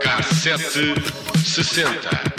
Cassete sessenta.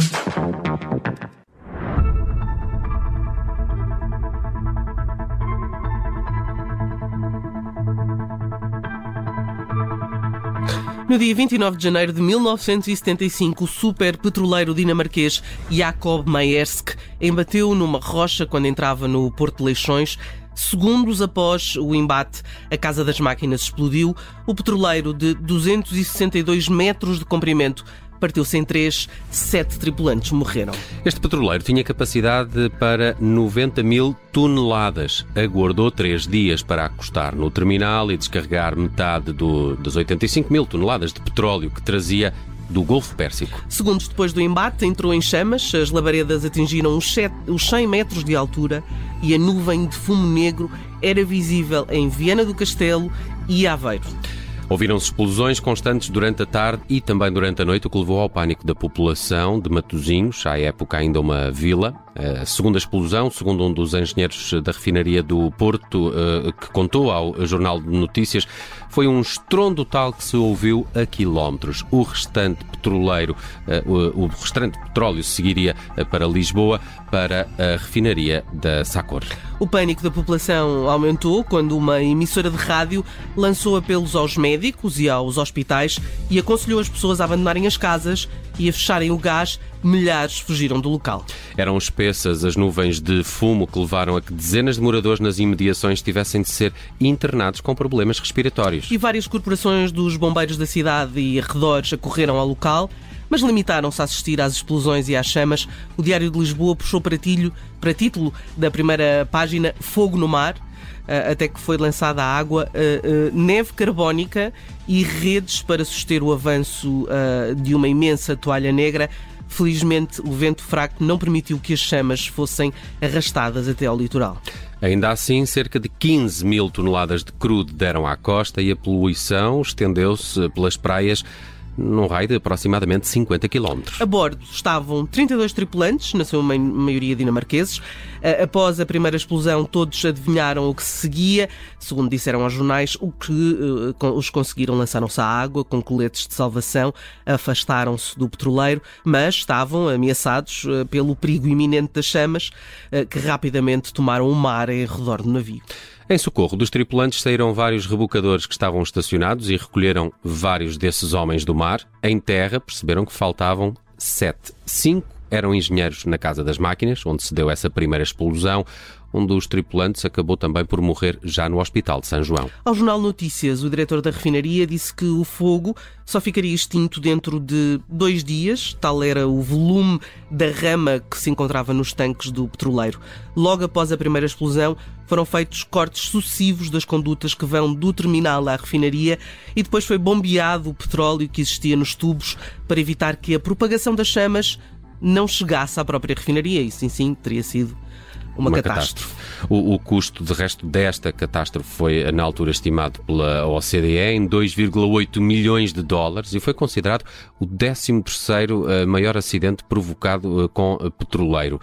No dia 29 de janeiro de 1975, o super petroleiro dinamarquês Jacob Maersk embateu numa rocha quando entrava no Porto de Leixões. Segundos após o embate, a Casa das Máquinas explodiu. O petroleiro de 262 metros de comprimento partiu-se em três, sete tripulantes morreram. Este petroleiro tinha capacidade para 90 mil toneladas. Aguardou três dias para acostar no terminal e descarregar metade do, das 85 mil toneladas de petróleo que trazia do Golfo Pérsico. Segundos depois do embate, entrou em chamas, as labaredas atingiram os 100 metros de altura e a nuvem de fumo negro era visível em Viana do Castelo e Aveiro. Ouviram-se explosões constantes durante a tarde e também durante a noite, o que levou ao pânico da população de Matosinhos, à época ainda uma vila. A segunda explosão, segundo um dos engenheiros da refinaria do Porto, eh, que contou ao Jornal de Notícias, foi um estrondo tal que se ouviu a quilómetros. O restante petroleiro, eh, o restante petróleo seguiria eh, para Lisboa, para a refinaria da Sacor. O pânico da população aumentou quando uma emissora de rádio lançou apelos aos médicos e aos hospitais e aconselhou as pessoas a abandonarem as casas e a fecharem o gás milhares fugiram do local. Eram espessas as nuvens de fumo que levaram a que dezenas de moradores nas imediações tivessem de ser internados com problemas respiratórios. E várias corporações dos bombeiros da cidade e arredores acorreram ao local mas limitaram-se a assistir às explosões e às chamas. O Diário de Lisboa puxou para, tilho, para título da primeira página Fogo no Mar, até que foi lançada a água, eh, eh, neve carbónica e redes para suster o avanço de uma imensa toalha negra Felizmente, o vento fraco não permitiu que as chamas fossem arrastadas até ao litoral. Ainda assim, cerca de 15 mil toneladas de crudo deram à costa e a poluição estendeu-se pelas praias num raio de aproximadamente 50 km. A bordo estavam 32 tripulantes, na sua maioria dinamarqueses. Após a primeira explosão, todos adivinharam o que se seguia. Segundo disseram aos jornais, o que uh, os conseguiram lançaram-se à água com coletes de salvação, afastaram-se do petroleiro, mas estavam ameaçados uh, pelo perigo iminente das chamas, que rapidamente tomaram o mar em redor do navio. Em socorro dos tripulantes saíram vários rebocadores que estavam estacionados e recolheram vários desses homens do mar. Em terra perceberam que faltavam sete. Cinco eram engenheiros na Casa das Máquinas, onde se deu essa primeira explosão. Um dos tripulantes acabou também por morrer já no Hospital de São João. Ao Jornal Notícias, o diretor da refinaria disse que o fogo só ficaria extinto dentro de dois dias, tal era o volume da rama que se encontrava nos tanques do petroleiro. Logo após a primeira explosão, foram feitos cortes sucessivos das condutas que vão do terminal à refinaria e depois foi bombeado o petróleo que existia nos tubos para evitar que a propagação das chamas não chegasse à própria refinaria. Isso, sim, sim, teria sido uma, uma catástrofe. catástrofe. O, o, custo, de resto, desta catástrofe foi, na altura, estimado pela OCDE em 2,8 milhões de dólares e foi considerado o 13 uh, maior acidente provocado uh, com uh, petroleiro.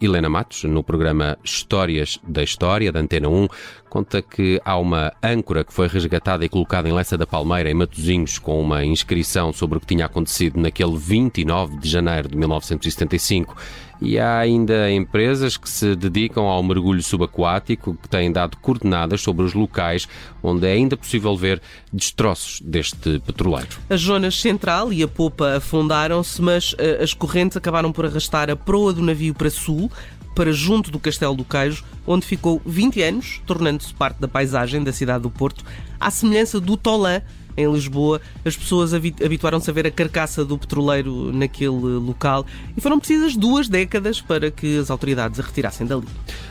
Helena Matos, no programa Histórias da História, da Antena 1, conta que há uma âncora que foi resgatada e colocada em Lessa da Palmeira, em Matosinhos, com uma inscrição sobre o que tinha acontecido naquele 29 de janeiro de 1975 e há ainda empresas que se dedicam ao mergulho subaquático, que têm dado coordenadas sobre os locais onde é ainda possível ver destroços deste petroleiro. As zonas central e a popa afundaram-se, mas uh, as correntes acabaram por arrastar a proa do navio para sul, para junto do Castelo do Queijo, onde ficou 20 anos, tornando-se parte da paisagem da cidade do Porto, à semelhança do Tolã, em Lisboa, as pessoas habituaram-se a ver a carcaça do petroleiro naquele local e foram precisas duas décadas para que as autoridades a retirassem dali.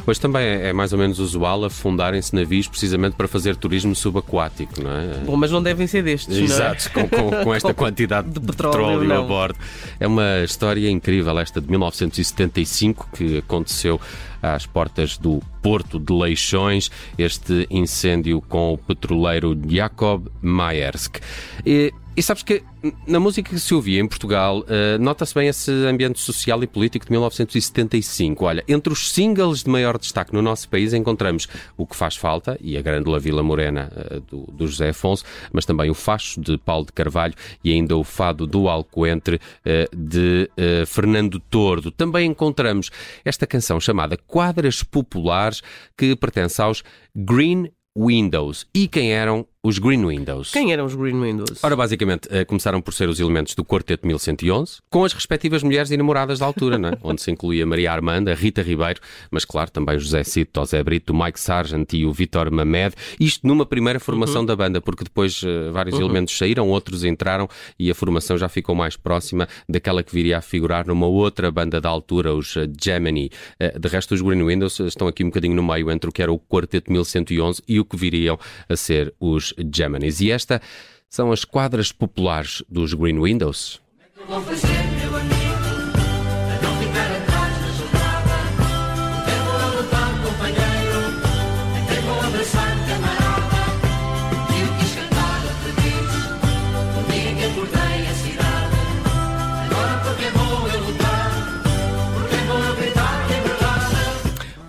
Hoje também é, é mais ou menos usual afundarem-se navios precisamente para fazer turismo subaquático, não é? Bom, mas não devem ser destes, Exato, não é? com, com, com esta quantidade de, petróleo, petróleo a bordo. É uma história incrível esta de 1975 que aconteceu às portas do Porto de Leixões, este incêndio com o petroleiro Jacob Maersk. E E sabes que na música que se ouvia em Portugal, uh, nota-se bem esse ambiente social e político de 1975. Olha, entre os singles de maior destaque no nosso país encontramos O Que Faz Falta e A Grândola Vila Morena uh, do, do, José Afonso, mas também o Facho de Paulo de Carvalho e ainda o Fado do Alcoentre uh, de Fernando Tordo. Também encontramos esta canção chamada Quadras Populares que pertence aos Green Windows. E quem eram os Green Windows. Quem eram os Green Windows? Ora, basicamente, uh, começaram por ser os elementos do Quarteto 1111, com as respectivas mulheres e namoradas da altura, né? onde se incluía Maria Armanda, Rita Ribeiro, mas claro, também José Cito, José Brito, Mike Sargent e o Vitor Mamed. Isto numa primeira formação uhum. da banda, porque depois uh, vários uhum. elementos saíram, outros entraram e a formação já ficou mais próxima daquela que viria a figurar numa outra banda da altura, os uh, Gemini. de resto, os Green Windows estão aqui um bocadinho no meio entre o que era o Quarteto 1111 e o que viriam a ser os Geminis. E esta são as quadras populares dos Green Windows.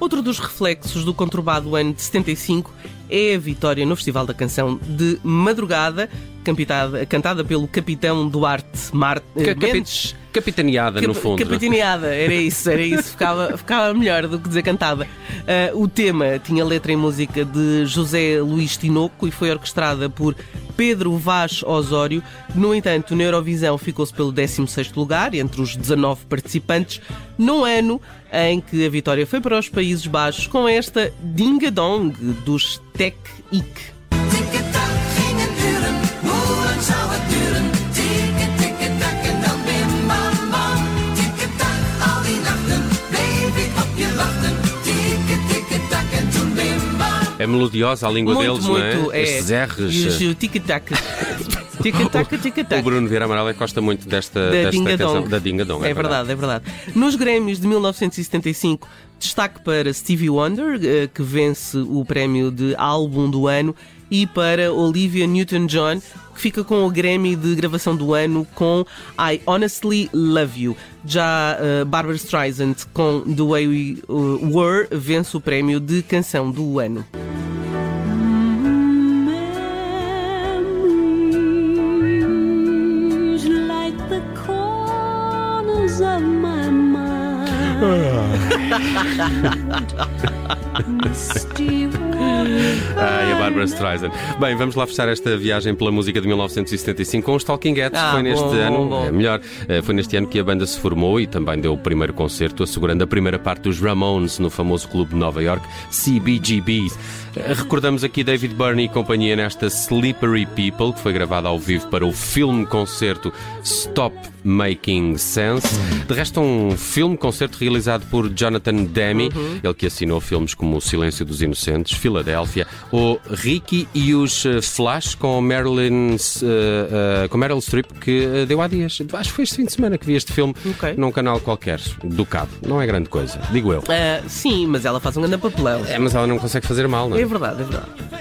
Outro dos reflexos do conturbado ano de 75 é a vitória no Festival da Canção de Madrugada, cantada, cantada pelo capitão Duarte Mar eh, Mendes. Capitaneada, Cap no fundo. Capitaneada, era isso, era isso. ficava, ficava melhor do que dizer cantada. Uh, o tema tinha letra e música de José Luís Tinoco e foi orquestrada por Pedro Vaz Osório. No entanto, na Eurovisão ficou-se pelo 16º lugar, entre os 19 participantes, num ano em que a vitória foi para os Países Baixos com esta Dinga Dong dos Tech Ick. É melodiosa a língua muito, deles, muito, não é? é. Estes R's. E o tic-tac. Tic-tac, tic-tac. O Bruno Vieira Amaral é gosta muito desta, da desta Dinga canção, da Dinga Dong. É, é verdade, verdade, é verdade. Nos Grêmios de 1975, destaque para Stevie Wonder, eh, que vence o prémio de álbum do ano, e para Olivia Newton-John, que fica com o Grammy de gravação do ano com I Honestly Love You. Já uh, Barbara Streisand com The Way We uh, Were vence o prémio de canção do ano. Mund. Ai, a Barbara Streisand. Bem, vamos lá fechar esta viagem pela música de 1975 com os Talking Heads. Ah, foi neste bom, ano, bom, bom. É melhor, eh, foi neste ano que a banda se formou e também deu o primeiro concerto, assegurando a primeira parte dos Ramones no famoso clube de Nova York, CBGB. Eh, recordamos aqui David Byrne e companhia nesta Slippery People, que foi gravada ao vivo para o filme-concerto Stop Making Sense. De resto, um filme-concerto realizado por Jonathan Demme, uhum. ele que assinou filmes como O Silêncio dos Inocentes, Filadélfia, ou Ricky e os eh, Flash com Marilyn, uh, uh, com Meryl Streep, que deu há dias. Acho que foi este fim de semana que vi este filme okay. num canal qualquer, do Cabo. Não é grande coisa, digo eu. Uh, sim, mas ela faz um grande papelão. É, mas ela não consegue fazer mal, não é? É verdade, é verdade.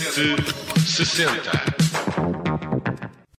Cassete sessenta.